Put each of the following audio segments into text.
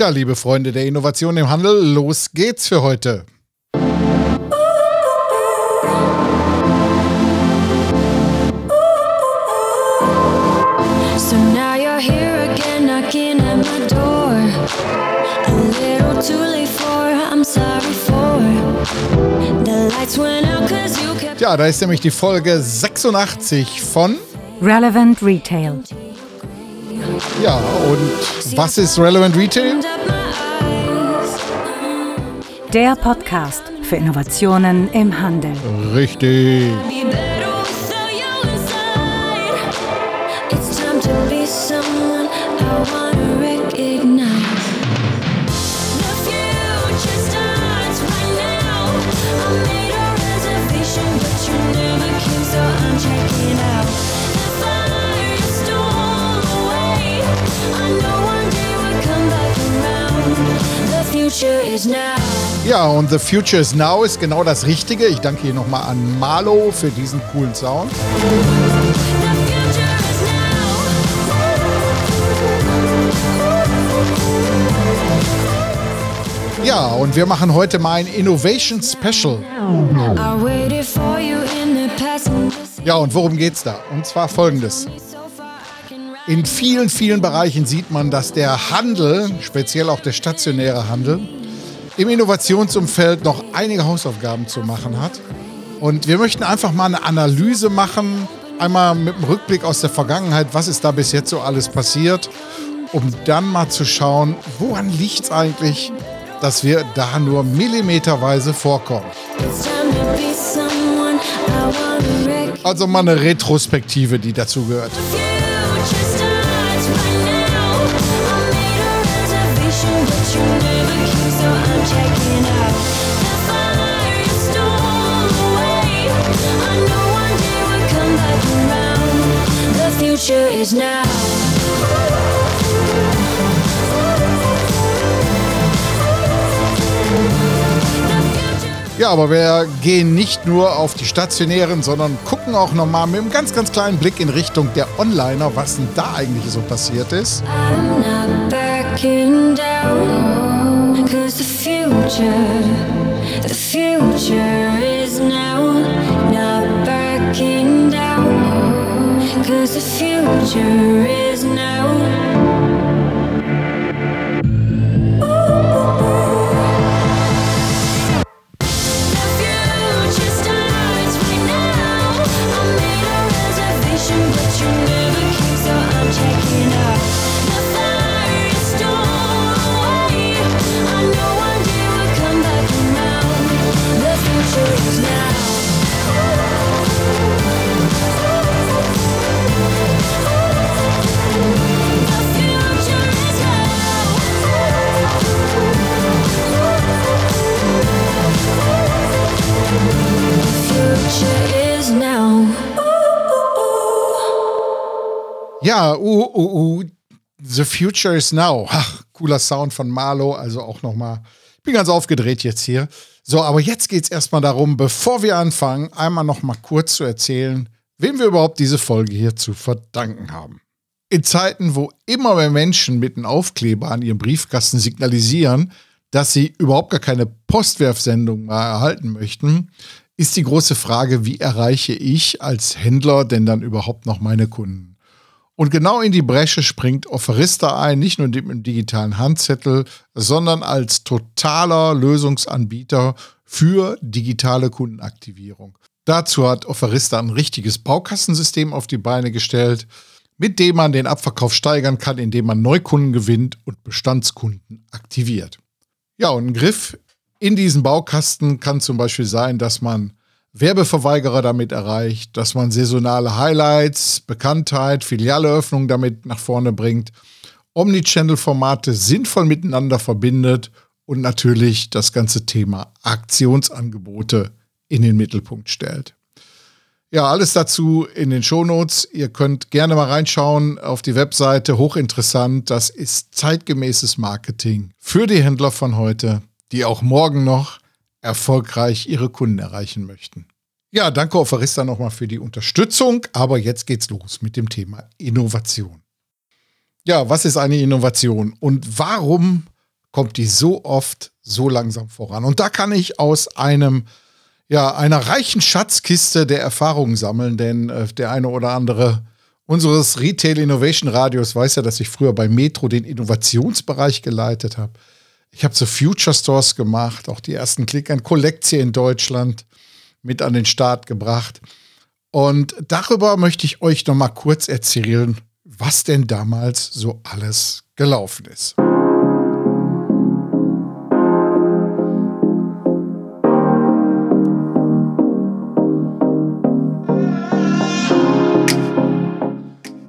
Ja, liebe Freunde der Innovation im Handel, los geht's für heute. So now you're here again knocking at my door. A little too late for, I'm sorry for. The lights went out cause you kept Ja, da ist nämlich die Folge 86 von Relevant Retail. Ja, und was ist Relevant Retail? Der Podcast für Innovationen im Handel. Richtig. Ja, und The Future is Now ist genau das Richtige. Ich danke hier nochmal an Marlo für diesen coolen Sound. Ja, und wir machen heute mal ein Innovation Special. Ja, und worum geht's da? Und zwar folgendes. In vielen, vielen Bereichen sieht man, dass der Handel, speziell auch der stationäre Handel, im Innovationsumfeld noch einige Hausaufgaben zu machen hat. Und wir möchten einfach mal eine Analyse machen, einmal mit dem Rückblick aus der Vergangenheit, was ist da bis jetzt so alles passiert, um dann mal zu schauen, woran liegt es eigentlich, dass wir da nur millimeterweise vorkommen. Also mal eine Retrospektive, die dazu gehört. Ja, aber wir gehen nicht nur auf die stationären, sondern gucken auch nochmal mit einem ganz, ganz kleinen Blick in Richtung der Onliner, was denn da eigentlich so passiert ist. The future is now, Cause the future is now. Uh, uh, The Future is Now. Ach, cooler Sound von Marlo, also auch nochmal. Ich bin ganz aufgedreht jetzt hier. So, aber jetzt geht es erstmal darum, bevor wir anfangen, einmal nochmal kurz zu erzählen, wem wir überhaupt diese Folge hier zu verdanken haben. In Zeiten, wo immer mehr Menschen mit einem Aufkleber an ihrem Briefkasten signalisieren, dass sie überhaupt gar keine Postwerfsendung mehr erhalten möchten, ist die große Frage, wie erreiche ich als Händler denn dann überhaupt noch meine Kunden? Und genau in die Bresche springt Offerista ein, nicht nur mit dem digitalen Handzettel, sondern als totaler Lösungsanbieter für digitale Kundenaktivierung. Dazu hat Offerista ein richtiges Baukastensystem auf die Beine gestellt, mit dem man den Abverkauf steigern kann, indem man Neukunden gewinnt und Bestandskunden aktiviert. Ja, und ein Griff in diesen Baukasten kann zum Beispiel sein, dass man Werbeverweigerer damit erreicht, dass man saisonale Highlights, Bekanntheit, Filialeröffnungen damit nach vorne bringt, Omnichannel-Formate sinnvoll miteinander verbindet und natürlich das ganze Thema Aktionsangebote in den Mittelpunkt stellt. Ja, alles dazu in den Shownotes. Ihr könnt gerne mal reinschauen auf die Webseite. Hochinteressant. Das ist zeitgemäßes Marketing für die Händler von heute, die auch morgen noch erfolgreich ihre Kunden erreichen möchten. Ja, danke Offerista nochmal für die Unterstützung, aber jetzt geht's los mit dem Thema Innovation. Ja, was ist eine Innovation und warum kommt die so oft so langsam voran. Und da kann ich aus einem ja, einer reichen Schatzkiste der Erfahrungen sammeln, denn äh, der eine oder andere unseres Retail Innovation Radios weiß ja, dass ich früher bei Metro den Innovationsbereich geleitet habe. Ich habe so Future Stores gemacht, auch die ersten Click and Collect in Deutschland mit an den Start gebracht. Und darüber möchte ich euch noch mal kurz erzählen, was denn damals so alles gelaufen ist.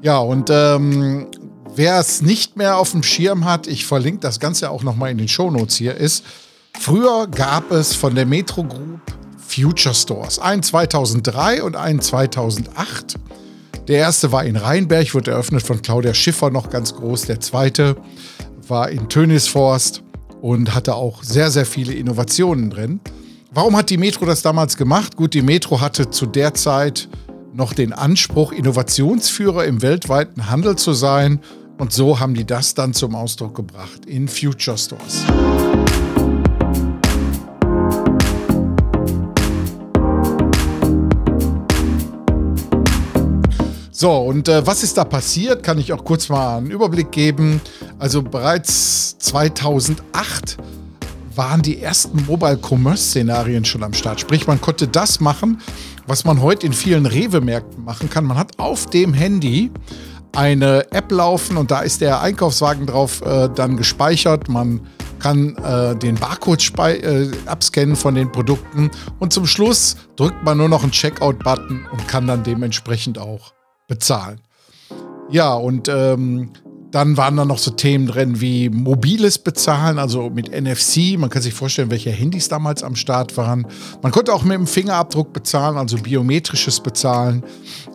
Ja, und ähm, wer es nicht mehr auf dem Schirm hat, ich verlinke das Ganze auch nochmal in den Shownotes hier, ist, früher gab es von der Metro Group Future Stores. Einen 2003 und einen 2008. Der erste war in Rheinberg, wurde eröffnet von Claudia Schiffer noch ganz groß. Der zweite war in Tönisforst und hatte auch sehr, sehr viele Innovationen drin. Warum hat die Metro das damals gemacht? Gut, die Metro hatte zu der Zeit noch den Anspruch, Innovationsführer im weltweiten Handel zu sein. Und so haben die das dann zum Ausdruck gebracht in Future Stores. So, und äh, was ist da passiert? Kann ich auch kurz mal einen Überblick geben. Also bereits 2008 waren die ersten Mobile Commerce Szenarien schon am Start. Sprich, man konnte das machen, was man heute in vielen Rewe-Märkten machen kann. Man hat auf dem Handy eine App laufen und da ist der Einkaufswagen drauf äh, dann gespeichert. Man kann äh, den Barcode äh, abscannen von den Produkten und zum Schluss drückt man nur noch einen Checkout-Button und kann dann dementsprechend auch bezahlen. Ja, und ähm, dann waren da noch so Themen drin wie mobiles Bezahlen, also mit NFC. Man kann sich vorstellen, welche Handys damals am Start waren. Man konnte auch mit dem Fingerabdruck bezahlen, also biometrisches Bezahlen.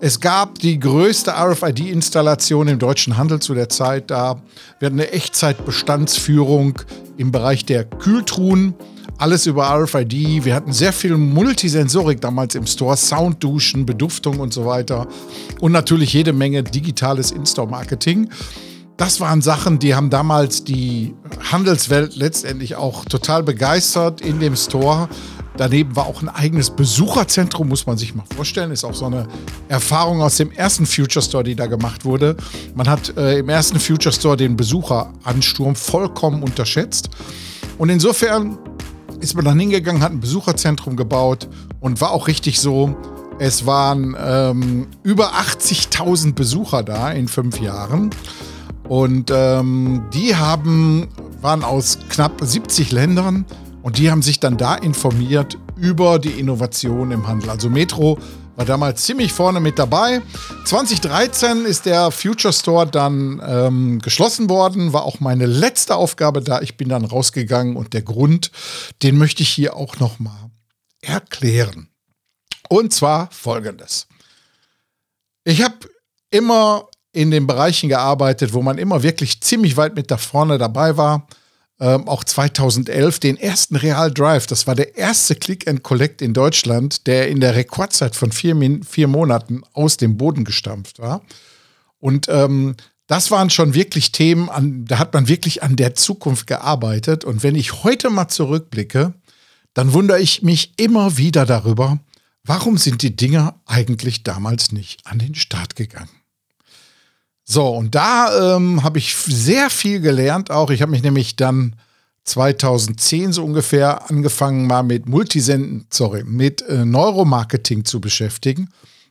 Es gab die größte RFID-Installation im deutschen Handel zu der Zeit da. Wir hatten eine Echtzeitbestandsführung im Bereich der Kühltruhen. Alles über RFID. Wir hatten sehr viel Multisensorik damals im Store, Soundduschen, Beduftung und so weiter. Und natürlich jede Menge digitales In-Store-Marketing das waren Sachen, die haben damals die Handelswelt letztendlich auch total begeistert in dem Store. Daneben war auch ein eigenes Besucherzentrum, muss man sich mal vorstellen. Ist auch so eine Erfahrung aus dem ersten Future Store, die da gemacht wurde. Man hat äh, im ersten Future Store den Besucheransturm vollkommen unterschätzt. Und insofern ist man dann hingegangen, hat ein Besucherzentrum gebaut und war auch richtig so. Es waren ähm, über 80.000 Besucher da in fünf Jahren. Und ähm, die haben, waren aus knapp 70 Ländern und die haben sich dann da informiert über die Innovation im Handel. Also Metro war damals ziemlich vorne mit dabei. 2013 ist der Future Store dann ähm, geschlossen worden, war auch meine letzte Aufgabe da. Ich bin dann rausgegangen und der Grund, den möchte ich hier auch noch mal erklären. Und zwar folgendes. Ich habe immer in den Bereichen gearbeitet, wo man immer wirklich ziemlich weit mit da vorne dabei war. Ähm, auch 2011 den ersten Real Drive. Das war der erste Click and Collect in Deutschland, der in der Rekordzeit von vier, vier Monaten aus dem Boden gestampft war. Und ähm, das waren schon wirklich Themen, an, da hat man wirklich an der Zukunft gearbeitet. Und wenn ich heute mal zurückblicke, dann wundere ich mich immer wieder darüber, warum sind die Dinger eigentlich damals nicht an den Start gegangen. So, und da ähm, habe ich sehr viel gelernt auch. Ich habe mich nämlich dann 2010 so ungefähr angefangen, mal mit Multisenden, sorry, mit äh, Neuromarketing zu beschäftigen,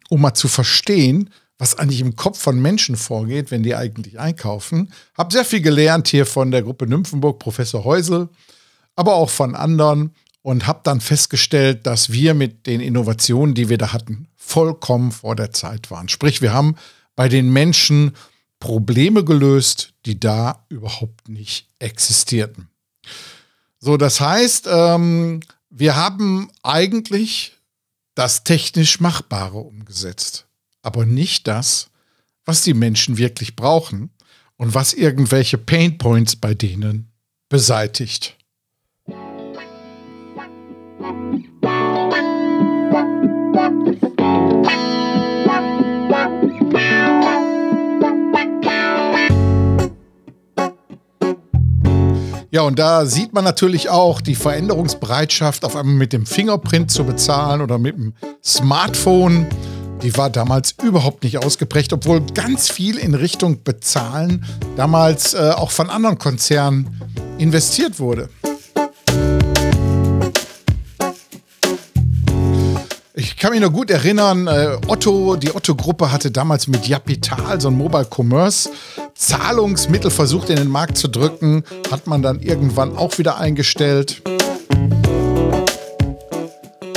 um mal zu verstehen, was eigentlich im Kopf von Menschen vorgeht, wenn die eigentlich einkaufen. Habe sehr viel gelernt hier von der Gruppe Nymphenburg, Professor Heusel, aber auch von anderen und habe dann festgestellt, dass wir mit den Innovationen, die wir da hatten, vollkommen vor der Zeit waren. Sprich, wir haben bei den Menschen Probleme gelöst, die da überhaupt nicht existierten. So, das heißt, ähm, wir haben eigentlich das technisch Machbare umgesetzt, aber nicht das, was die Menschen wirklich brauchen und was irgendwelche Painpoints bei denen beseitigt. Ja, und da sieht man natürlich auch die Veränderungsbereitschaft, auf einmal mit dem Fingerprint zu bezahlen oder mit dem Smartphone. Die war damals überhaupt nicht ausgeprägt, obwohl ganz viel in Richtung Bezahlen damals äh, auch von anderen Konzernen investiert wurde. Ich kann mich noch gut erinnern, äh, Otto, die Otto-Gruppe hatte damals mit Japital so ein Mobile Commerce Zahlungsmittel versucht in den Markt zu drücken, hat man dann irgendwann auch wieder eingestellt.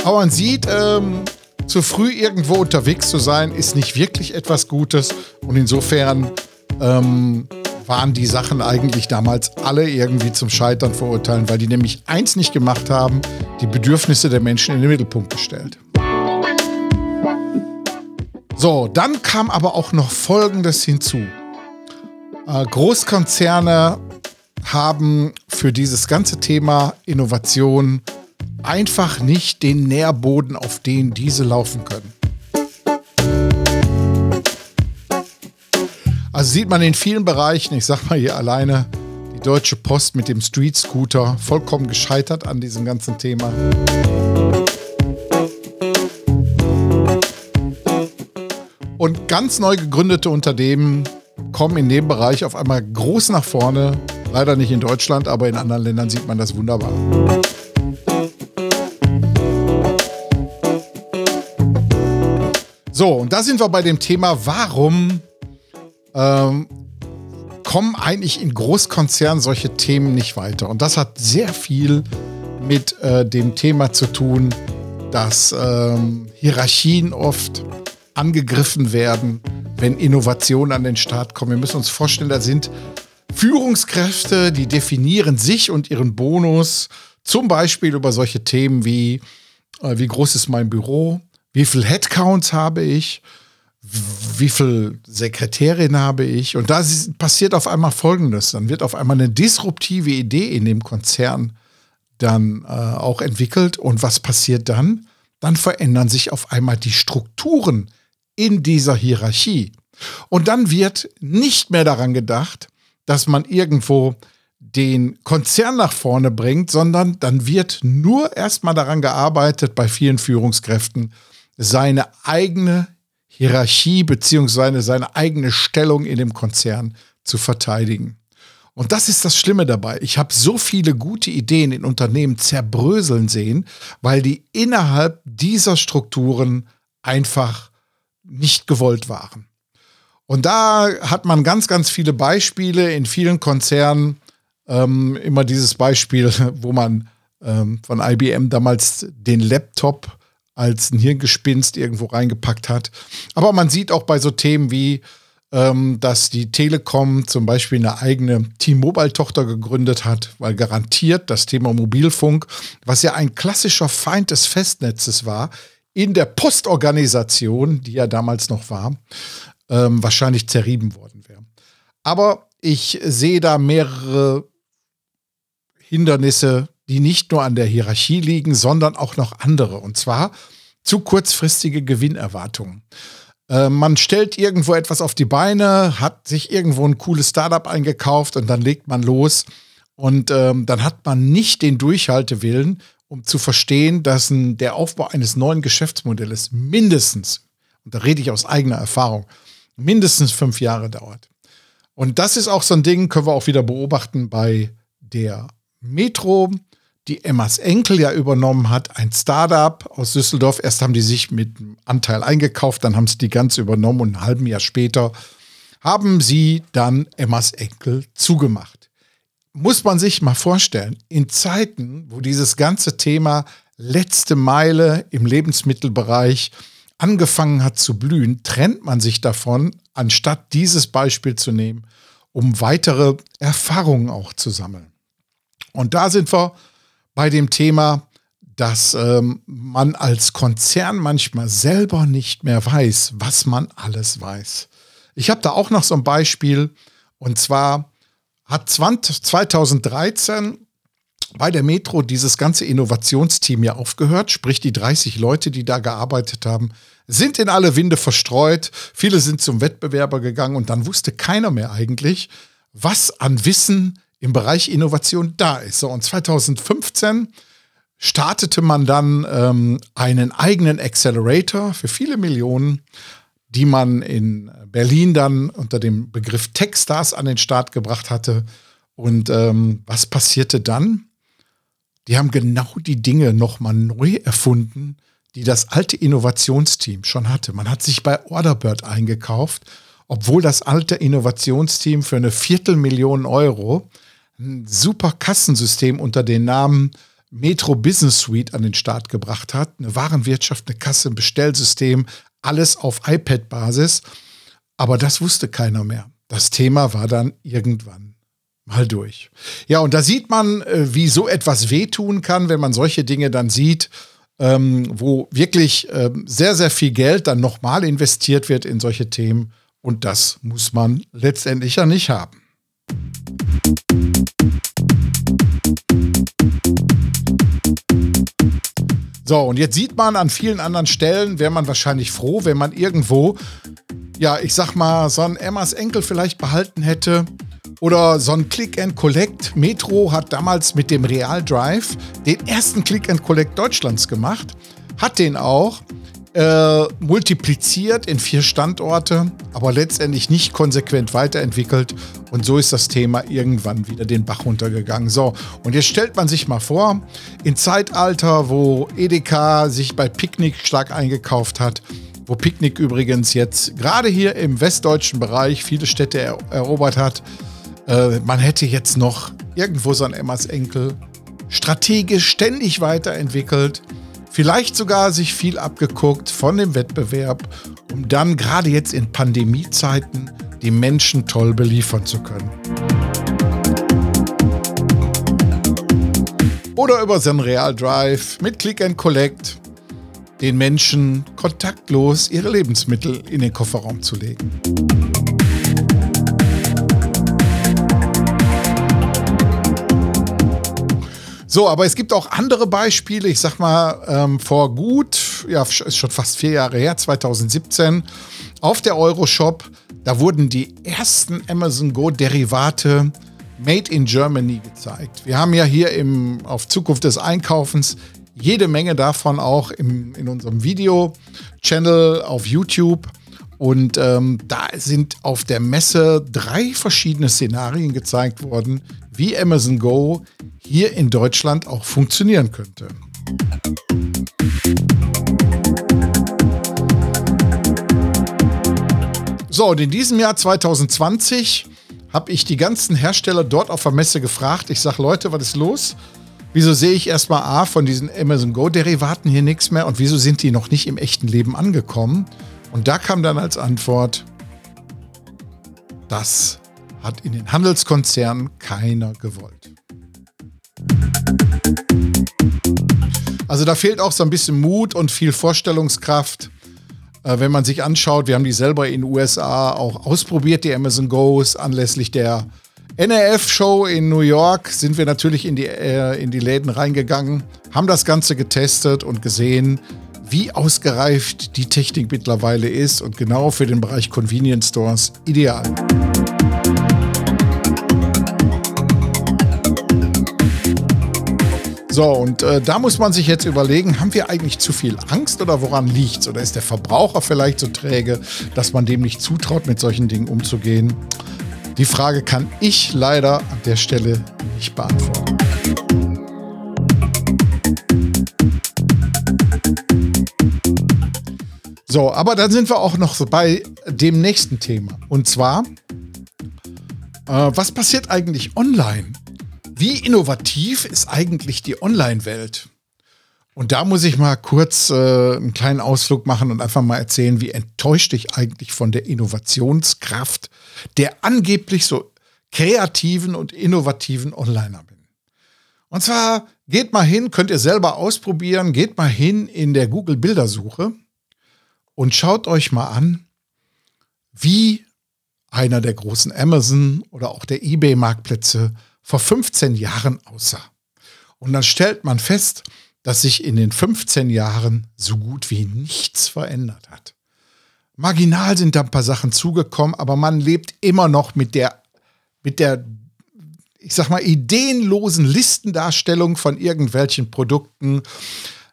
Aber man sieht, ähm, zu früh irgendwo unterwegs zu sein, ist nicht wirklich etwas Gutes. Und insofern ähm, waren die Sachen eigentlich damals alle irgendwie zum Scheitern verurteilen, weil die nämlich eins nicht gemacht haben, die Bedürfnisse der Menschen in den Mittelpunkt gestellt. So, dann kam aber auch noch Folgendes hinzu. Äh, Großkonzerne haben für dieses ganze Thema Innovation einfach nicht den Nährboden, auf den diese laufen können. Also sieht man in vielen Bereichen, ich sag mal hier alleine, die Deutsche Post mit dem Street Scooter vollkommen gescheitert an diesem ganzen Thema. Und ganz neu gegründete Unternehmen kommen in dem Bereich auf einmal groß nach vorne. Leider nicht in Deutschland, aber in anderen Ländern sieht man das wunderbar. So, und da sind wir bei dem Thema, warum ähm, kommen eigentlich in Großkonzernen solche Themen nicht weiter? Und das hat sehr viel mit äh, dem Thema zu tun, dass ähm, Hierarchien oft angegriffen werden, wenn Innovationen an den Start kommen. Wir müssen uns vorstellen, da sind Führungskräfte, die definieren sich und ihren Bonus zum Beispiel über solche Themen wie, äh, wie groß ist mein Büro, wie viel Headcounts habe ich, wie viel Sekretärin habe ich. Und da passiert auf einmal Folgendes. Dann wird auf einmal eine disruptive Idee in dem Konzern dann äh, auch entwickelt. Und was passiert dann? Dann verändern sich auf einmal die Strukturen in dieser Hierarchie. Und dann wird nicht mehr daran gedacht, dass man irgendwo den Konzern nach vorne bringt, sondern dann wird nur erstmal daran gearbeitet, bei vielen Führungskräften seine eigene Hierarchie beziehungsweise seine eigene Stellung in dem Konzern zu verteidigen. Und das ist das Schlimme dabei. Ich habe so viele gute Ideen in Unternehmen zerbröseln sehen, weil die innerhalb dieser Strukturen einfach nicht gewollt waren. Und da hat man ganz, ganz viele Beispiele in vielen Konzernen. Ähm, immer dieses Beispiel, wo man ähm, von IBM damals den Laptop als ein Hirngespinst irgendwo reingepackt hat. Aber man sieht auch bei so Themen wie, ähm, dass die Telekom zum Beispiel eine eigene T-Mobile-Tochter gegründet hat, weil garantiert das Thema Mobilfunk, was ja ein klassischer Feind des Festnetzes war, in der Postorganisation, die ja damals noch war, ähm, wahrscheinlich zerrieben worden wäre. Aber ich sehe da mehrere Hindernisse, die nicht nur an der Hierarchie liegen, sondern auch noch andere. Und zwar zu kurzfristige Gewinnerwartungen. Äh, man stellt irgendwo etwas auf die Beine, hat sich irgendwo ein cooles Startup eingekauft und dann legt man los. Und ähm, dann hat man nicht den Durchhaltewillen um zu verstehen, dass ein, der Aufbau eines neuen Geschäftsmodells mindestens, und da rede ich aus eigener Erfahrung, mindestens fünf Jahre dauert. Und das ist auch so ein Ding, können wir auch wieder beobachten bei der Metro, die Emmas Enkel ja übernommen hat, ein Startup aus Düsseldorf. Erst haben die sich mit einem Anteil eingekauft, dann haben sie die ganz übernommen und ein halben Jahr später haben sie dann Emmas Enkel zugemacht muss man sich mal vorstellen, in Zeiten, wo dieses ganze Thema letzte Meile im Lebensmittelbereich angefangen hat zu blühen, trennt man sich davon, anstatt dieses Beispiel zu nehmen, um weitere Erfahrungen auch zu sammeln. Und da sind wir bei dem Thema, dass ähm, man als Konzern manchmal selber nicht mehr weiß, was man alles weiß. Ich habe da auch noch so ein Beispiel, und zwar hat 20, 2013 bei der Metro dieses ganze Innovationsteam ja aufgehört, sprich die 30 Leute, die da gearbeitet haben, sind in alle Winde verstreut. Viele sind zum Wettbewerber gegangen und dann wusste keiner mehr eigentlich, was an Wissen im Bereich Innovation da ist. So, und 2015 startete man dann ähm, einen eigenen Accelerator für viele Millionen, die man in Berlin dann unter dem Begriff Techstars an den Start gebracht hatte. Und ähm, was passierte dann? Die haben genau die Dinge nochmal neu erfunden, die das alte Innovationsteam schon hatte. Man hat sich bei Orderbird eingekauft, obwohl das alte Innovationsteam für eine Viertelmillion Euro ein super Kassensystem unter dem Namen Metro Business Suite an den Start gebracht hat. Eine Warenwirtschaft, eine Kasse, ein Bestellsystem, alles auf iPad-Basis. Aber das wusste keiner mehr. Das Thema war dann irgendwann mal durch. Ja, und da sieht man, äh, wie so etwas wehtun kann, wenn man solche Dinge dann sieht, ähm, wo wirklich ähm, sehr, sehr viel Geld dann nochmal investiert wird in solche Themen. Und das muss man letztendlich ja nicht haben. So, und jetzt sieht man an vielen anderen Stellen, wäre man wahrscheinlich froh, wenn man irgendwo, ja, ich sag mal, so ein Emmas Enkel vielleicht behalten hätte. Oder so ein Click and Collect. Metro hat damals mit dem Real Drive den ersten Click and Collect Deutschlands gemacht. Hat den auch äh, multipliziert in vier Standorte, aber letztendlich nicht konsequent weiterentwickelt. Und so ist das Thema irgendwann wieder den Bach runtergegangen. So, und jetzt stellt man sich mal vor, in Zeitalter, wo Edeka sich bei Picknick stark eingekauft hat, wo Picknick übrigens jetzt gerade hier im westdeutschen Bereich viele Städte er erobert hat, äh, man hätte jetzt noch irgendwo so ein Emmas Enkel strategisch ständig weiterentwickelt vielleicht sogar sich viel abgeguckt von dem Wettbewerb, um dann gerade jetzt in Pandemiezeiten die Menschen toll beliefern zu können. Oder über so einen Real Drive mit Click and Collect den Menschen kontaktlos ihre Lebensmittel in den Kofferraum zu legen. So, aber es gibt auch andere Beispiele. Ich sag mal, ähm, vor gut, ja, ist schon fast vier Jahre her, 2017, auf der Euroshop, da wurden die ersten Amazon Go Derivate Made in Germany gezeigt. Wir haben ja hier im, auf Zukunft des Einkaufens jede Menge davon auch im, in unserem Video-Channel auf YouTube. Und ähm, da sind auf der Messe drei verschiedene Szenarien gezeigt worden, wie Amazon Go hier in Deutschland auch funktionieren könnte. So, und in diesem Jahr 2020 habe ich die ganzen Hersteller dort auf der Messe gefragt. Ich sage, Leute, was ist los? Wieso sehe ich erstmal A von diesen Amazon Go-Derivaten hier nichts mehr und wieso sind die noch nicht im echten Leben angekommen? Und da kam dann als Antwort, das hat in den Handelskonzernen keiner gewollt. Also da fehlt auch so ein bisschen Mut und viel Vorstellungskraft. Äh, wenn man sich anschaut, wir haben die selber in den USA auch ausprobiert, die Amazon Goes, anlässlich der NRF-Show in New York sind wir natürlich in die, äh, in die Läden reingegangen, haben das Ganze getestet und gesehen, wie ausgereift die Technik mittlerweile ist und genau für den Bereich Convenience Stores ideal. So, und äh, da muss man sich jetzt überlegen, haben wir eigentlich zu viel Angst oder woran liegt es? Oder ist der Verbraucher vielleicht so träge, dass man dem nicht zutraut, mit solchen Dingen umzugehen? Die Frage kann ich leider an der Stelle nicht beantworten. So, aber dann sind wir auch noch so bei dem nächsten Thema. Und zwar, äh, was passiert eigentlich online? Wie innovativ ist eigentlich die Online-Welt? Und da muss ich mal kurz äh, einen kleinen Ausflug machen und einfach mal erzählen, wie enttäuscht ich eigentlich von der Innovationskraft der angeblich so kreativen und innovativen Onliner bin. Und zwar geht mal hin, könnt ihr selber ausprobieren, geht mal hin in der Google Bildersuche und schaut euch mal an, wie einer der großen Amazon oder auch der eBay Marktplätze vor 15 Jahren aussah. Und dann stellt man fest, dass sich in den 15 Jahren so gut wie nichts verändert hat. Marginal sind da ein paar Sachen zugekommen, aber man lebt immer noch mit der, mit der ich sag mal, ideenlosen Listendarstellung von irgendwelchen Produkten.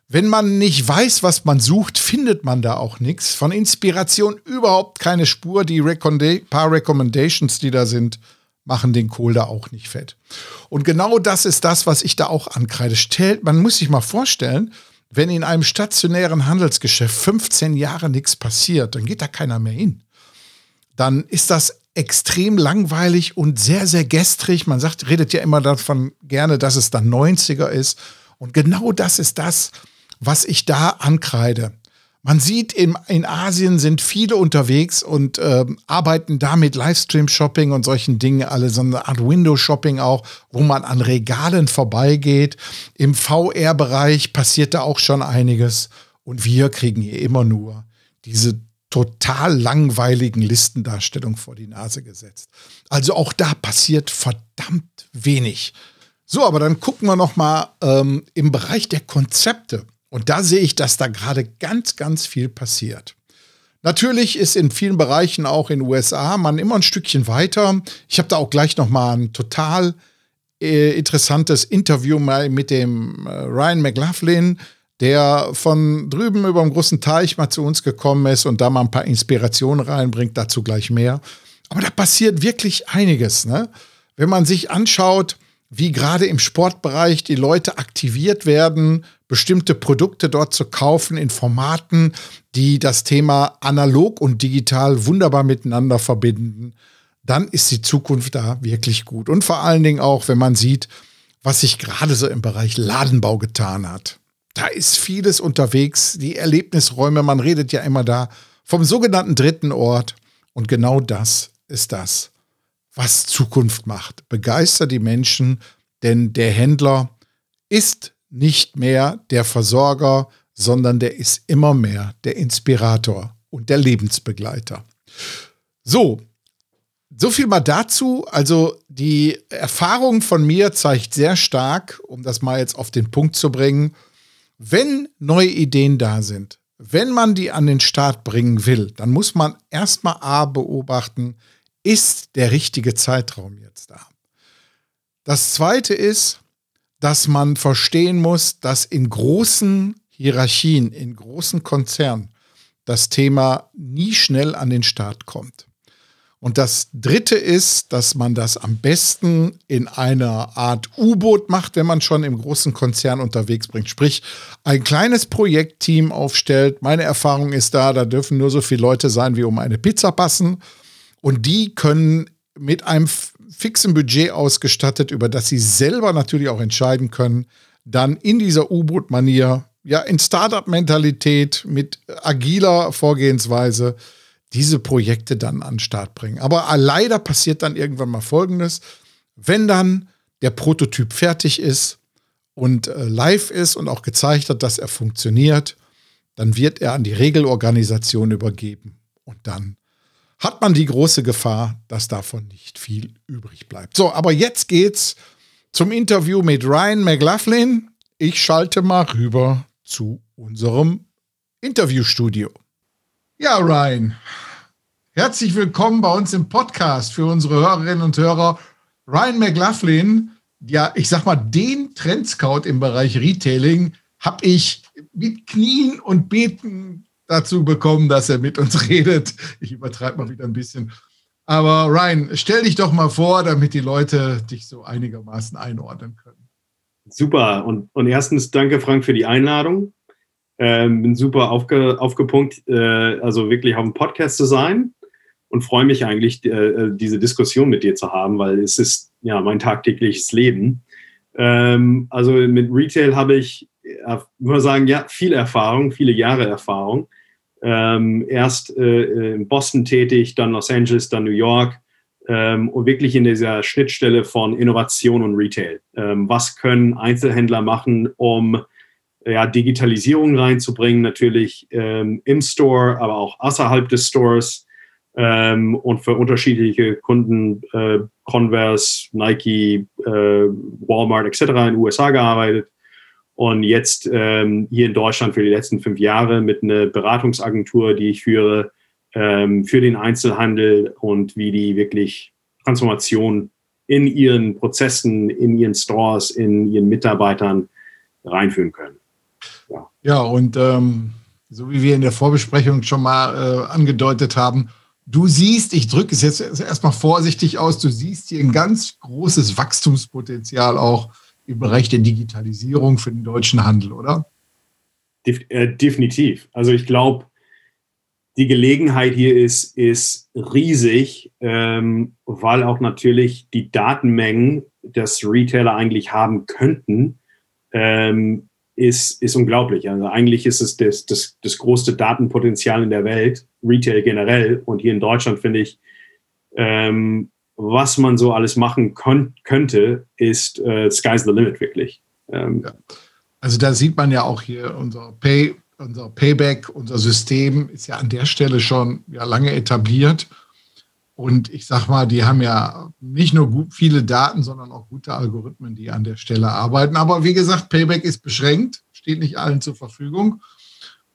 Wenn man nicht weiß, was man sucht, findet man da auch nichts. Von Inspiration überhaupt keine Spur. Die Recommenda paar Recommendations, die da sind, machen den Kohl da auch nicht fett. Und genau das ist das, was ich da auch ankreide. Stellt, man muss sich mal vorstellen, wenn in einem stationären Handelsgeschäft 15 Jahre nichts passiert, dann geht da keiner mehr hin. Dann ist das extrem langweilig und sehr, sehr gestrig. Man sagt, redet ja immer davon gerne, dass es dann 90er ist. Und genau das ist das, was ich da ankreide. Man sieht, in, in Asien sind viele unterwegs und äh, arbeiten da mit Livestream-Shopping und solchen Dingen, alle so eine Art Window-Shopping auch, wo man an Regalen vorbeigeht. Im VR-Bereich passiert da auch schon einiges. Und wir kriegen hier immer nur diese total langweiligen Listendarstellung vor die Nase gesetzt. Also auch da passiert verdammt wenig. So, aber dann gucken wir noch mal ähm, im Bereich der Konzepte. Und da sehe ich, dass da gerade ganz, ganz viel passiert. Natürlich ist in vielen Bereichen auch in den USA man immer ein Stückchen weiter. Ich habe da auch gleich noch mal ein total äh, interessantes Interview mal mit dem äh, Ryan McLaughlin, der von drüben über dem großen Teich mal zu uns gekommen ist und da mal ein paar Inspirationen reinbringt, dazu gleich mehr. Aber da passiert wirklich einiges. Ne? Wenn man sich anschaut, wie gerade im Sportbereich die Leute aktiviert werden, bestimmte Produkte dort zu kaufen in Formaten, die das Thema analog und digital wunderbar miteinander verbinden, dann ist die Zukunft da wirklich gut. Und vor allen Dingen auch, wenn man sieht, was sich gerade so im Bereich Ladenbau getan hat da ist vieles unterwegs. Die Erlebnisräume, man redet ja immer da vom sogenannten dritten Ort. Und genau das ist das, was Zukunft macht. Begeistert die Menschen, denn der Händler ist nicht mehr der Versorger, sondern der ist immer mehr der Inspirator und der Lebensbegleiter. So, so viel mal dazu. Also die Erfahrung von mir zeigt sehr stark, um das mal jetzt auf den Punkt zu bringen, wenn neue Ideen da sind, wenn man die an den Start bringen will, dann muss man erstmal A beobachten, ist der richtige Zeitraum jetzt da? Das zweite ist, dass man verstehen muss, dass in großen Hierarchien, in großen Konzernen das Thema nie schnell an den Start kommt. Und das Dritte ist, dass man das am besten in einer Art U-Boot macht, wenn man schon im großen Konzern unterwegs bringt. Sprich, ein kleines Projektteam aufstellt. Meine Erfahrung ist da, da dürfen nur so viele Leute sein, wie um eine Pizza passen. Und die können mit einem fixen Budget ausgestattet, über das sie selber natürlich auch entscheiden können, dann in dieser U-Boot-Manier, ja, in Startup-Mentalität, mit agiler Vorgehensweise, diese Projekte dann an den Start bringen. Aber leider passiert dann irgendwann mal Folgendes. Wenn dann der Prototyp fertig ist und äh, live ist und auch gezeigt hat, dass er funktioniert, dann wird er an die Regelorganisation übergeben. Und dann hat man die große Gefahr, dass davon nicht viel übrig bleibt. So, aber jetzt geht's zum Interview mit Ryan McLaughlin. Ich schalte mal rüber zu unserem Interviewstudio. Ja, Ryan, herzlich willkommen bei uns im Podcast für unsere Hörerinnen und Hörer. Ryan McLaughlin, ja, ich sag mal, den Trendscout im Bereich Retailing, habe ich mit Knien und Beten dazu bekommen, dass er mit uns redet. Ich übertreibe mal wieder ein bisschen. Aber Ryan, stell dich doch mal vor, damit die Leute dich so einigermaßen einordnen können. Super. Und, und erstens danke, Frank, für die Einladung. Ähm, bin super aufge, aufgepunkt, äh, also wirklich auf dem Podcast zu sein und freue mich eigentlich, äh, äh, diese Diskussion mit dir zu haben, weil es ist ja mein tagtägliches Leben. Ähm, also mit Retail habe ich, äh, muss sagen, ja, viel Erfahrung, viele Jahre Erfahrung. Ähm, erst äh, in Boston tätig, dann Los Angeles, dann New York ähm, und wirklich in dieser Schnittstelle von Innovation und Retail. Ähm, was können Einzelhändler machen, um ja, Digitalisierung reinzubringen, natürlich ähm, im Store, aber auch außerhalb des Stores ähm, und für unterschiedliche Kunden, äh, Converse, Nike, äh, Walmart etc. in den USA gearbeitet und jetzt ähm, hier in Deutschland für die letzten fünf Jahre mit einer Beratungsagentur, die ich führe, ähm, für den Einzelhandel und wie die wirklich Transformation in ihren Prozessen, in ihren Stores, in ihren Mitarbeitern reinführen können. Ja, ja und ähm, so wie wir in der Vorbesprechung schon mal äh, angedeutet haben, du siehst, ich drücke es jetzt erstmal vorsichtig aus, du siehst hier ein ganz großes Wachstumspotenzial auch im Bereich der Digitalisierung für den deutschen Handel, oder? Äh, definitiv. Also ich glaube, die Gelegenheit hier ist, ist riesig, ähm, weil auch natürlich die Datenmengen, das Retailer eigentlich haben könnten, ähm, ist, ist unglaublich. Also eigentlich ist es das, das, das größte Datenpotenzial in der Welt, Retail generell. Und hier in Deutschland finde ich, ähm, was man so alles machen könnte, ist äh, sky's the limit wirklich. Ähm, ja. Also da sieht man ja auch hier unser Pay, unser Payback, unser System ist ja an der Stelle schon ja lange etabliert. Und ich sag mal, die haben ja nicht nur gut, viele Daten, sondern auch gute Algorithmen, die an der Stelle arbeiten. Aber wie gesagt, Payback ist beschränkt, steht nicht allen zur Verfügung.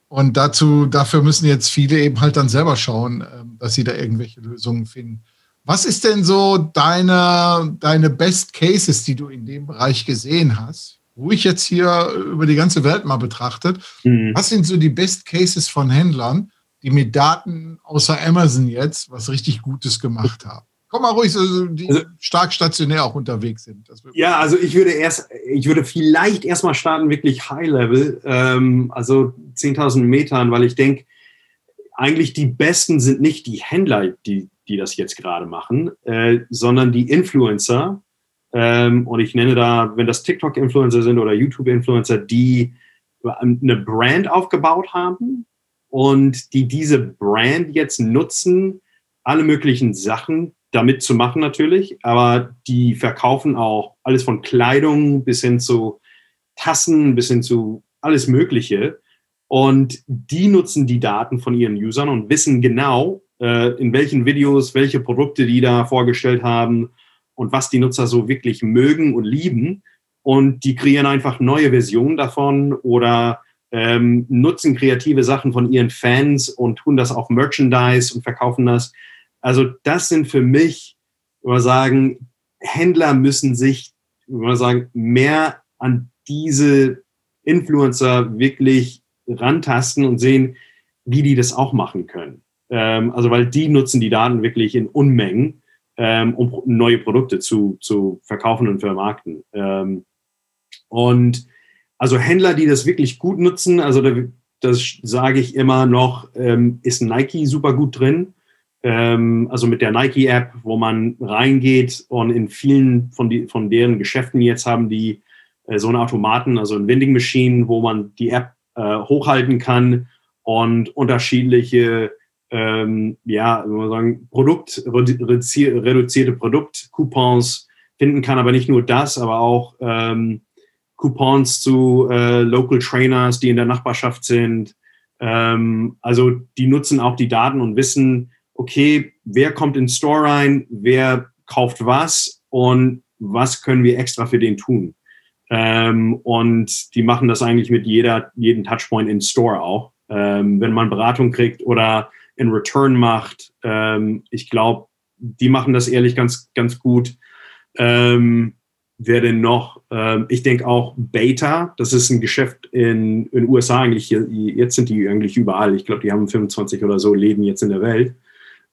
Und dazu, dafür müssen jetzt viele eben halt dann selber schauen, ähm, dass sie da irgendwelche Lösungen finden. Was ist denn so deine, deine Best Cases, die du in dem Bereich gesehen hast? Ruhig jetzt hier über die ganze Welt mal betrachtet. Mhm. Was sind so die Best Cases von Händlern, die mit Daten außer Amazon jetzt was richtig Gutes gemacht haben? Komm mal ruhig, so, die also, stark stationär auch unterwegs sind. ja, also ich würde erst, ich würde vielleicht erstmal starten, wirklich High Level, ähm, also 10.000 Metern, weil ich denke, eigentlich die Besten sind nicht die Händler, die die das jetzt gerade machen, äh, sondern die Influencer. Ähm, und ich nenne da, wenn das TikTok-Influencer sind oder YouTube-Influencer, die eine Brand aufgebaut haben und die diese Brand jetzt nutzen, alle möglichen Sachen damit zu machen natürlich, aber die verkaufen auch alles von Kleidung bis hin zu Tassen, bis hin zu alles Mögliche. Und die nutzen die Daten von ihren Usern und wissen genau, in welchen Videos, welche Produkte die da vorgestellt haben und was die Nutzer so wirklich mögen und lieben. Und die kreieren einfach neue Versionen davon oder ähm, nutzen kreative Sachen von ihren Fans und tun das auf Merchandise und verkaufen das. Also das sind für mich, würde sagen, Händler müssen sich, würde sagen, mehr an diese Influencer wirklich rantasten und sehen, wie die das auch machen können. Ähm, also weil die nutzen die Daten wirklich in Unmengen, ähm, um neue Produkte zu, zu verkaufen und vermarkten. Ähm, und also Händler, die das wirklich gut nutzen, also da, das sage ich immer noch, ähm, ist Nike super gut drin. Ähm, also mit der Nike-App, wo man reingeht und in vielen von, die, von deren Geschäften jetzt haben die äh, so einen Automaten, also ein Vending Machine, wo man die App äh, hochhalten kann und unterschiedliche ähm, ja, wenn man sagen, Produkt, reduzierte Produktcoupons finden kann, aber nicht nur das, aber auch ähm, Coupons zu äh, Local Trainers, die in der Nachbarschaft sind. Ähm, also die nutzen auch die Daten und wissen, okay, wer kommt in Store rein, wer kauft was und was können wir extra für den tun. Ähm, und die machen das eigentlich mit jeder, jeden Touchpoint in Store auch. Ähm, wenn man Beratung kriegt oder in Return macht. Ähm, ich glaube, die machen das ehrlich ganz, ganz gut. Ähm, wer denn noch? Ähm, ich denke auch Beta, das ist ein Geschäft in den USA eigentlich. Hier, jetzt sind die eigentlich überall. Ich glaube, die haben 25 oder so Läden jetzt in der Welt.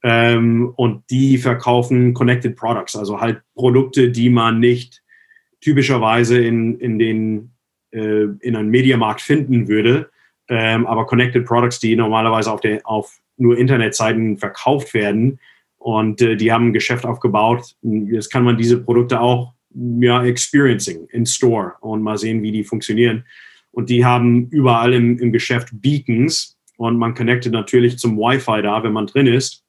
Ähm, und die verkaufen Connected Products, also halt Produkte, die man nicht typischerweise in, in den äh, in einem Mediamarkt finden würde, ähm, aber Connected Products, die normalerweise auf, der, auf nur Internetseiten verkauft werden. Und äh, die haben ein Geschäft aufgebaut. Jetzt kann man diese Produkte auch ja, experiencing in Store und mal sehen, wie die funktionieren. Und die haben überall im, im Geschäft Beacons und man connectet natürlich zum Wi-Fi da, wenn man drin ist.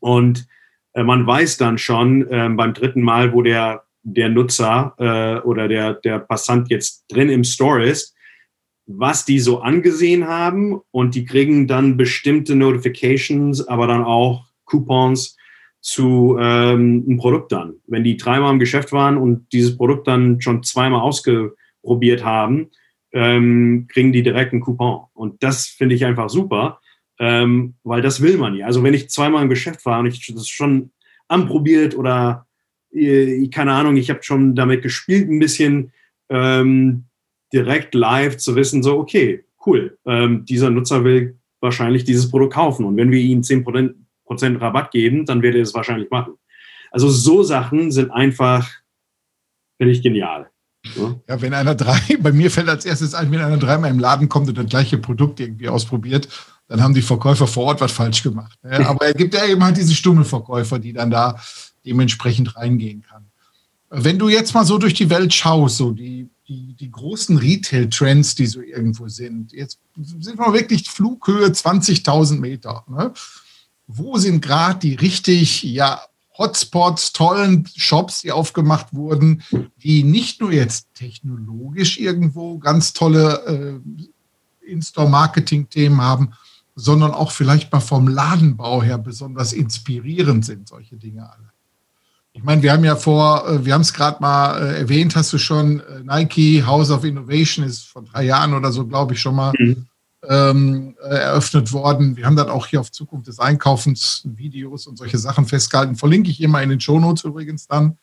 Und äh, man weiß dann schon äh, beim dritten Mal, wo der, der Nutzer äh, oder der, der Passant jetzt drin im Store ist, was die so angesehen haben und die kriegen dann bestimmte Notifications, aber dann auch Coupons zu ähm, einem Produkt dann. Wenn die dreimal im Geschäft waren und dieses Produkt dann schon zweimal ausprobiert haben, ähm, kriegen die direkt einen Coupon. Und das finde ich einfach super, ähm, weil das will man ja. Also wenn ich zweimal im Geschäft war und ich das schon anprobiert oder äh, keine Ahnung, ich habe schon damit gespielt, ein bisschen ähm, direkt live zu wissen, so, okay, cool, ähm, dieser Nutzer will wahrscheinlich dieses Produkt kaufen. Und wenn wir ihm 10% Rabatt geben, dann wird er es wahrscheinlich machen. Also so Sachen sind einfach, finde ich, genial. Ja. ja, wenn einer drei, bei mir fällt als erstes ein, wenn einer dreimal im Laden kommt und das gleiche Produkt irgendwie ausprobiert, dann haben die Verkäufer vor Ort was falsch gemacht. Ja, aber er gibt ja eben halt diese Stummelverkäufer, die dann da dementsprechend reingehen kann. Wenn du jetzt mal so durch die Welt schaust, so die, die, die großen Retail-Trends, die so irgendwo sind, jetzt sind wir wirklich Flughöhe 20.000 Meter. Ne? Wo sind gerade die richtig, ja, Hotspots, tollen Shops, die aufgemacht wurden, die nicht nur jetzt technologisch irgendwo ganz tolle äh, In-Store-Marketing-Themen haben, sondern auch vielleicht mal vom Ladenbau her besonders inspirierend sind, solche Dinge alle. Ich meine, wir haben ja vor, äh, wir haben es gerade mal äh, erwähnt, hast du schon, äh, Nike House of Innovation ist vor drei Jahren oder so, glaube ich, schon mal mhm. ähm, eröffnet worden. Wir haben dann auch hier auf Zukunft des Einkaufens Videos und solche Sachen festgehalten. Verlinke ich immer in den Shownotes übrigens dann.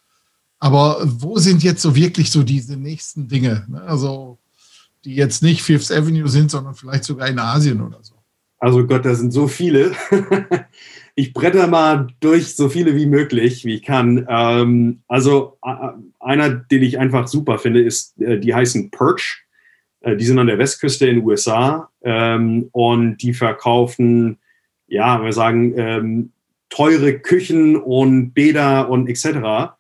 Aber wo sind jetzt so wirklich so diese nächsten Dinge? Ne? Also, die jetzt nicht Fifth Avenue sind, sondern vielleicht sogar in Asien oder so. Also Gott, da sind so viele. ich bretter mal durch so viele wie möglich, wie ich kann. Ähm, also einer, den ich einfach super finde, ist, äh, die heißen Perch. Äh, die sind an der Westküste in den USA ähm, und die verkaufen, ja, wir sagen, ähm, teure Küchen und Bäder und etc.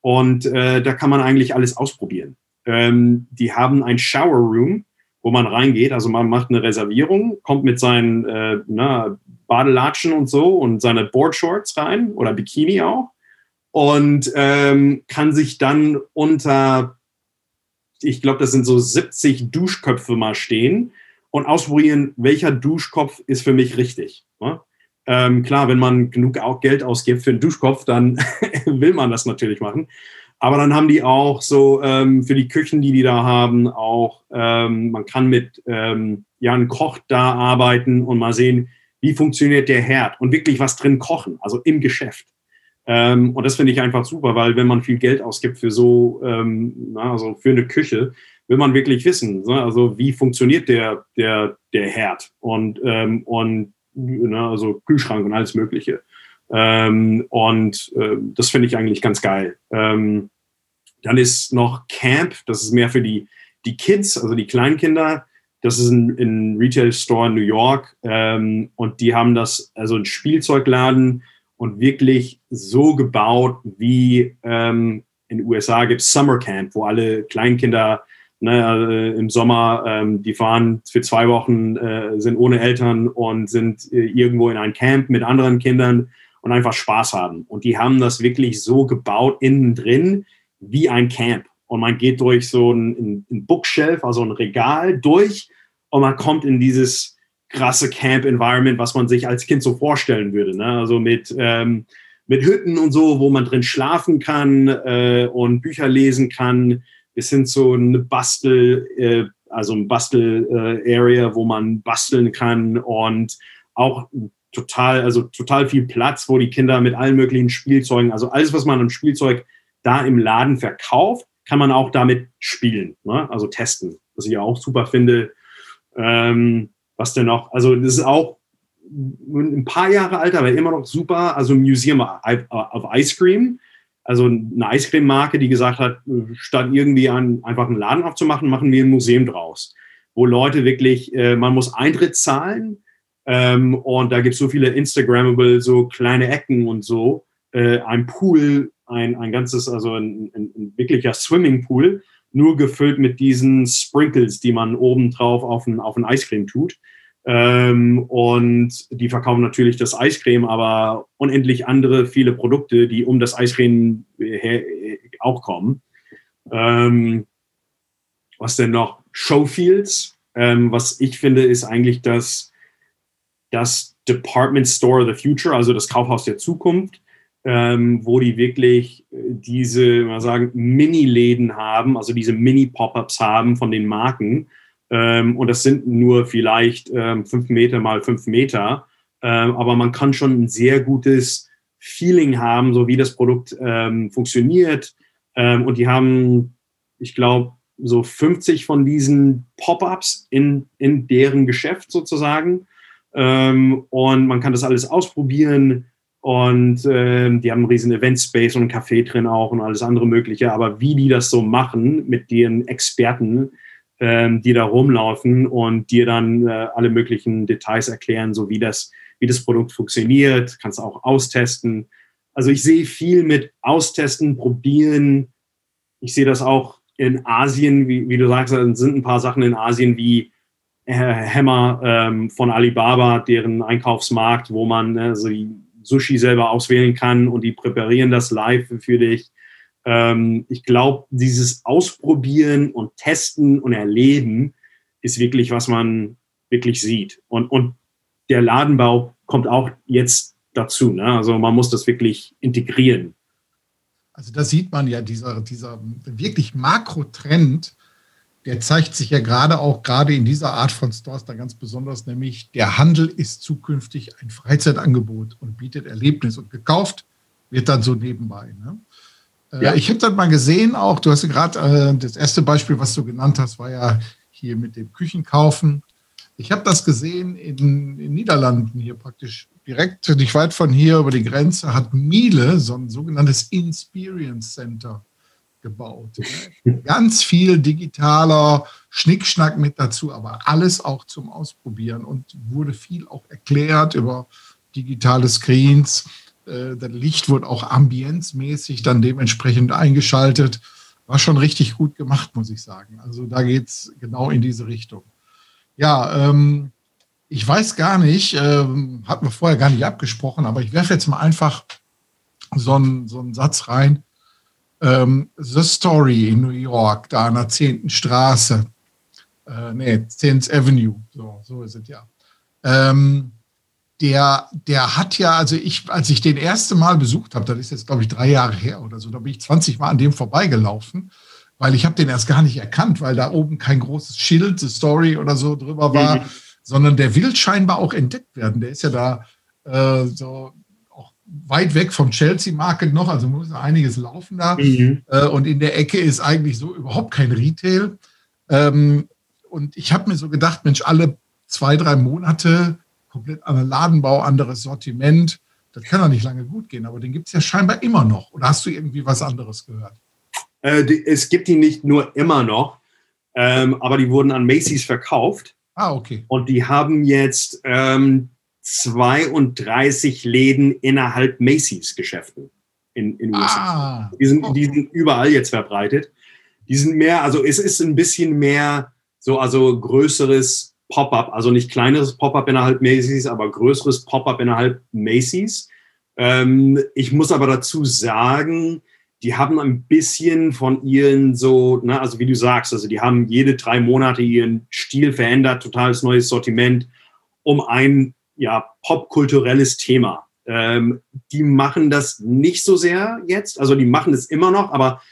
Und äh, da kann man eigentlich alles ausprobieren. Ähm, die haben ein Shower Room, wo man reingeht. Also man macht eine Reservierung, kommt mit seinen äh, na, Badelatschen und so und seine Boardshorts rein oder Bikini auch und ähm, kann sich dann unter, ich glaube, das sind so 70 Duschköpfe mal stehen und ausprobieren, welcher Duschkopf ist für mich richtig. Ne? Ähm, klar, wenn man genug Geld ausgibt für einen Duschkopf, dann will man das natürlich machen. Aber dann haben die auch so ähm, für die Küchen, die die da haben, auch, ähm, man kann mit ähm, ja, einem Koch da arbeiten und mal sehen, wie funktioniert der Herd und wirklich was drin kochen, also im Geschäft. Ähm, und das finde ich einfach super, weil wenn man viel Geld ausgibt für so, ähm, na, also für eine Küche, will man wirklich wissen, ne? also wie funktioniert der, der, der Herd und, ähm, und na, also Kühlschrank und alles Mögliche. Ähm, und äh, das finde ich eigentlich ganz geil. Ähm, dann ist noch Camp, das ist mehr für die, die Kids, also die Kleinkinder. Das ist ein, ein Retail Store in New York ähm, und die haben das, also ein Spielzeugladen und wirklich so gebaut, wie ähm, in den USA gibt es Summer Camp, wo alle Kleinkinder ne, äh, im Sommer, ähm, die fahren für zwei Wochen, äh, sind ohne Eltern und sind äh, irgendwo in ein Camp mit anderen Kindern und einfach Spaß haben. Und die haben das wirklich so gebaut innen drin wie ein Camp. Und man geht durch so ein, ein Bookshelf, also ein Regal durch und man kommt in dieses krasse Camp-Environment, was man sich als Kind so vorstellen würde. Ne? Also mit, ähm, mit Hütten und so, wo man drin schlafen kann äh, und Bücher lesen kann, bis hin zu eine Bastel, äh, also ein Bastel-Area, äh, wo man basteln kann und auch total, also total viel Platz, wo die Kinder mit allen möglichen Spielzeugen, also alles, was man an Spielzeug da im Laden verkauft, kann man auch damit spielen, ne? also testen, was ich auch super finde. Ähm, was denn noch? Also das ist auch ein paar Jahre alt, aber immer noch super. Also Museum of Ice Cream, also eine Eiscreme-Marke, die gesagt hat, statt irgendwie an, einfach einen Laden aufzumachen, machen wir ein Museum draus, wo Leute wirklich, äh, man muss Eintritt zahlen, ähm, und da gibt es so viele Instagrammable, so kleine Ecken und so. Äh, ein Pool, ein, ein ganzes, also ein, ein, ein, wirklicher Swimmingpool, nur gefüllt mit diesen Sprinkles, die man oben drauf auf ein, auf ein Eiscreme tut. Ähm, und die verkaufen natürlich das Eiscreme, aber unendlich andere viele Produkte, die um das Eiscreme her, auch kommen. Ähm, was denn noch? Showfields. Ähm, was ich finde, ist eigentlich das das Department Store of the Future, also das Kaufhaus der Zukunft, ähm, wo die wirklich äh, diese, mal sagen, Mini-Läden haben, also diese Mini-Pop-ups haben von den Marken. Ähm, und das sind nur vielleicht ähm, fünf Meter mal fünf Meter. Ähm, aber man kann schon ein sehr gutes Feeling haben, so wie das Produkt ähm, funktioniert. Ähm, und die haben, ich glaube, so 50 von diesen Pop-ups in, in deren Geschäft sozusagen. Und man kann das alles ausprobieren. Und ähm, die haben einen riesen Event-Space und einen Café drin auch und alles andere Mögliche. Aber wie die das so machen mit den Experten, ähm, die da rumlaufen und dir dann äh, alle möglichen Details erklären, so wie das, wie das Produkt funktioniert, kannst du auch austesten. Also ich sehe viel mit Austesten, Probieren. Ich sehe das auch in Asien, wie, wie du sagst, sind ein paar Sachen in Asien wie Hammer ähm, von Alibaba, deren Einkaufsmarkt, wo man äh, so Sushi selber auswählen kann und die präparieren das live für dich. Ähm, ich glaube, dieses Ausprobieren und Testen und Erleben ist wirklich, was man wirklich sieht. Und, und der Ladenbau kommt auch jetzt dazu. Ne? Also man muss das wirklich integrieren. Also da sieht man ja dieser, dieser wirklich Makrotrend, der zeigt sich ja gerade auch gerade in dieser Art von Stores da ganz besonders, nämlich der Handel ist zukünftig ein Freizeitangebot und bietet Erlebnis und gekauft wird dann so nebenbei. Ne? Äh, ja. Ich habe dann mal gesehen, auch du hast ja gerade äh, das erste Beispiel, was du genannt hast, war ja hier mit dem Küchenkaufen. Ich habe das gesehen in den Niederlanden hier praktisch direkt nicht weit von hier über die Grenze hat Miele so ein sogenanntes Experience Center gebaut. Ganz viel digitaler Schnickschnack mit dazu, aber alles auch zum Ausprobieren und wurde viel auch erklärt über digitale Screens. Äh, das Licht wurde auch ambienzmäßig dann dementsprechend eingeschaltet. War schon richtig gut gemacht, muss ich sagen. Also da geht es genau in diese Richtung. Ja, ähm, ich weiß gar nicht, ähm, hatten wir vorher gar nicht abgesprochen, aber ich werfe jetzt mal einfach so einen, so einen Satz rein ähm, The Story in New York, da an der 10. Straße. Äh, nee, 10th Avenue, so, so ist es ja. Ähm, der, der hat ja, also ich, als ich den erste Mal besucht habe, das ist jetzt, glaube ich, drei Jahre her oder so, da bin ich 20 Mal an dem vorbeigelaufen, weil ich habe den erst gar nicht erkannt, weil da oben kein großes Schild, The Story oder so drüber war, mhm. sondern der will scheinbar auch entdeckt werden. Der ist ja da äh, so weit weg vom Chelsea Market noch, also muss einiges laufen da. Mhm. Äh, und in der Ecke ist eigentlich so überhaupt kein Retail. Ähm, und ich habe mir so gedacht, Mensch, alle zwei, drei Monate komplett anderer Ladenbau, anderes Sortiment. Das kann doch nicht lange gut gehen, aber den gibt es ja scheinbar immer noch. Oder hast du irgendwie was anderes gehört? Äh, es gibt ihn nicht nur immer noch, ähm, aber die wurden an Macy's verkauft. Ah, okay. Und die haben jetzt ähm, 32 Läden innerhalb Macy's Geschäften in, in USA. Ah, die, sind, okay. die sind überall jetzt verbreitet. Die sind mehr, also es ist ein bisschen mehr so, also größeres Pop-up, also nicht kleineres Pop-up innerhalb Macy's, aber größeres Pop-up innerhalb Macy's. Ähm, ich muss aber dazu sagen, die haben ein bisschen von ihren so, ne, also wie du sagst, also die haben jede drei Monate ihren Stil verändert, totales neues Sortiment, um ein ja, popkulturelles Thema. Ähm, die machen das nicht so sehr jetzt, also die machen es immer noch, aber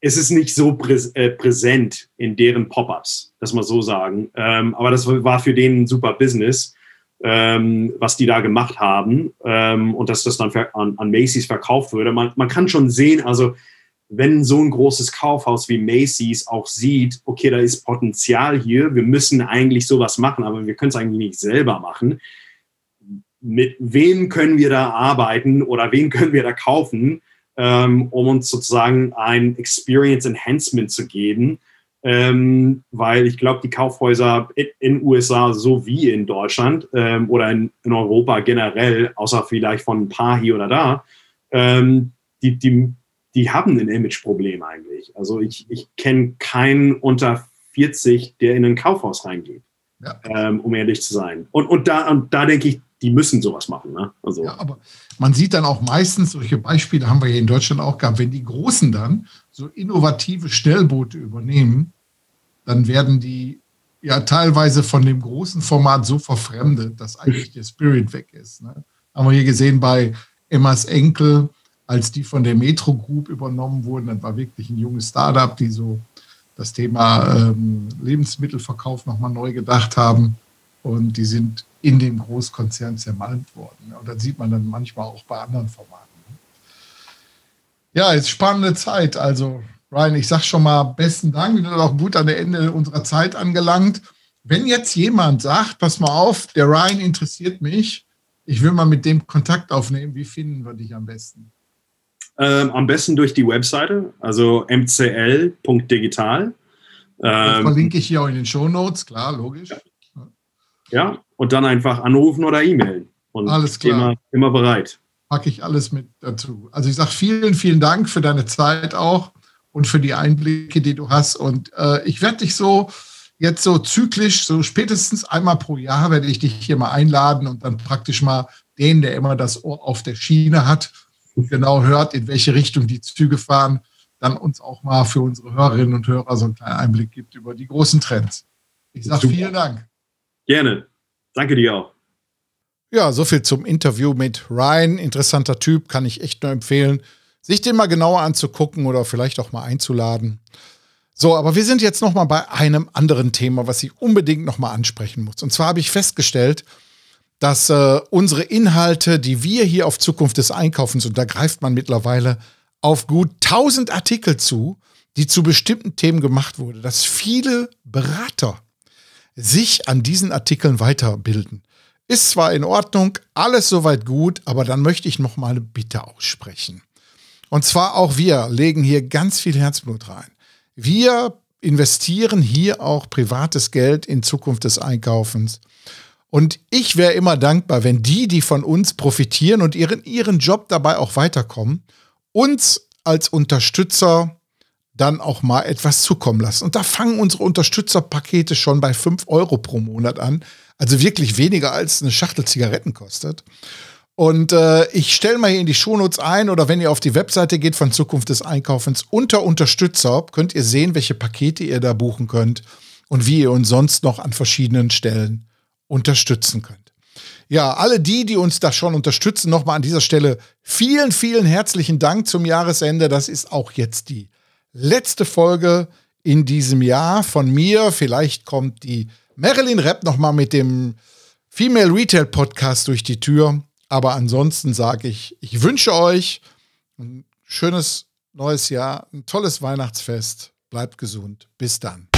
es ist nicht so präs äh, präsent in deren Pop-ups, das mal so sagen. Ähm, aber das war für den ein super Business, ähm, was die da gemacht haben ähm, und dass das dann an, an, Macy's verkauft würde. Man, man kann schon sehen, also wenn so ein großes Kaufhaus wie Macy's auch sieht, okay, da ist Potenzial hier, wir müssen eigentlich sowas machen, aber wir können es eigentlich nicht selber machen mit wem können wir da arbeiten oder wen können wir da kaufen, ähm, um uns sozusagen ein Experience Enhancement zu geben. Ähm, weil ich glaube, die Kaufhäuser in den USA so wie in Deutschland ähm, oder in, in, Europa generell, außer vielleicht von ein paar hier oder da, ähm, die, die, die haben ein Imageproblem eigentlich. Also ich, ich kenne keinen unter 40, der in ein Kaufhaus reingeht, ja. Ähm, um ehrlich zu sein. Und, und da, und da denke ich, die müssen sowas machen. Ne? Also. Ja, aber man sieht dann auch meistens, solche Beispiele haben wir hier in Deutschland auch gehabt, wenn die Großen dann so innovative Schnellboote übernehmen, dann werden die ja teilweise von dem großen Format so verfremdet, dass eigentlich der Spirit weg ist. Ne? Haben wir hier gesehen bei Emmas Enkel, als die von der Metro Group übernommen wurden. Das war wirklich ein junges Startup, die so das Thema ähm, Lebensmittelverkauf nochmal neu gedacht haben. Und die sind in dem Großkonzern zermalmt worden. Und das sieht man dann manchmal auch bei anderen Formaten. Ja, ist spannende Zeit. Also, Ryan, ich sage schon mal besten Dank. Wir sind auch gut an der Ende unserer Zeit angelangt. Wenn jetzt jemand sagt, pass mal auf, der Ryan interessiert mich, ich will mal mit dem Kontakt aufnehmen, wie finden wir dich am besten? Ähm, am besten durch die Webseite, also mcl.digital. Ähm, verlinke ich hier auch in den Show Notes, klar, logisch. Ja, und dann einfach anrufen oder e-mailen. Alles klar. Immer, immer bereit. Packe ich alles mit dazu. Also ich sage vielen, vielen Dank für deine Zeit auch und für die Einblicke, die du hast. Und äh, ich werde dich so jetzt so zyklisch, so spätestens einmal pro Jahr werde ich dich hier mal einladen und dann praktisch mal den, der immer das Ohr auf der Schiene hat und genau hört, in welche Richtung die Züge fahren, dann uns auch mal für unsere Hörerinnen und Hörer so einen kleinen Einblick gibt über die großen Trends. Ich sage vielen Dank. Gerne. Danke dir auch. Ja, soviel zum Interview mit Ryan. Interessanter Typ, kann ich echt nur empfehlen, sich den mal genauer anzugucken oder vielleicht auch mal einzuladen. So, aber wir sind jetzt noch mal bei einem anderen Thema, was ich unbedingt noch mal ansprechen muss. Und zwar habe ich festgestellt, dass äh, unsere Inhalte, die wir hier auf Zukunft des Einkaufens, und da greift man mittlerweile auf gut 1000 Artikel zu, die zu bestimmten Themen gemacht wurde, dass viele Berater sich an diesen Artikeln weiterbilden. Ist zwar in Ordnung, alles soweit gut, aber dann möchte ich noch mal eine Bitte aussprechen. Und zwar auch wir legen hier ganz viel Herzblut rein. Wir investieren hier auch privates Geld in Zukunft des Einkaufens. Und ich wäre immer dankbar, wenn die, die von uns profitieren und ihren, ihren Job dabei auch weiterkommen, uns als Unterstützer dann auch mal etwas zukommen lassen. Und da fangen unsere Unterstützerpakete schon bei 5 Euro pro Monat an. Also wirklich weniger als eine Schachtel Zigaretten kostet. Und äh, ich stelle mal hier in die Shownotes ein oder wenn ihr auf die Webseite geht von Zukunft des Einkaufens unter Unterstützer könnt ihr sehen, welche Pakete ihr da buchen könnt und wie ihr uns sonst noch an verschiedenen Stellen unterstützen könnt. Ja, alle die, die uns da schon unterstützen, nochmal an dieser Stelle vielen, vielen herzlichen Dank zum Jahresende. Das ist auch jetzt die letzte Folge in diesem Jahr von mir. Vielleicht kommt die Marilyn Rapp nochmal mit dem Female Retail Podcast durch die Tür. Aber ansonsten sage ich, ich wünsche euch ein schönes neues Jahr, ein tolles Weihnachtsfest. Bleibt gesund. Bis dann.